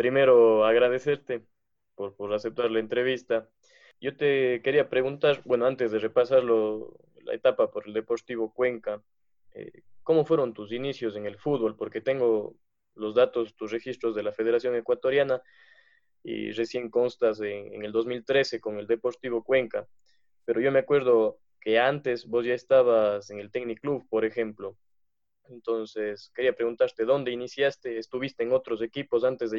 primero agradecerte por, por, aceptar la entrevista. Yo te quería preguntar, bueno, antes de repasar la etapa por el Deportivo Cuenca, eh, ¿cómo fueron tus inicios en el fútbol? Porque tengo los datos, tus registros de la Federación Ecuatoriana y recién constas en, en el 2013 con el Deportivo Cuenca. Pero yo me acuerdo que antes vos ya estabas en el Technic Club, por ejemplo. Entonces, quería preguntarte, ¿dónde iniciaste? ¿Estuviste en otros equipos antes de llegar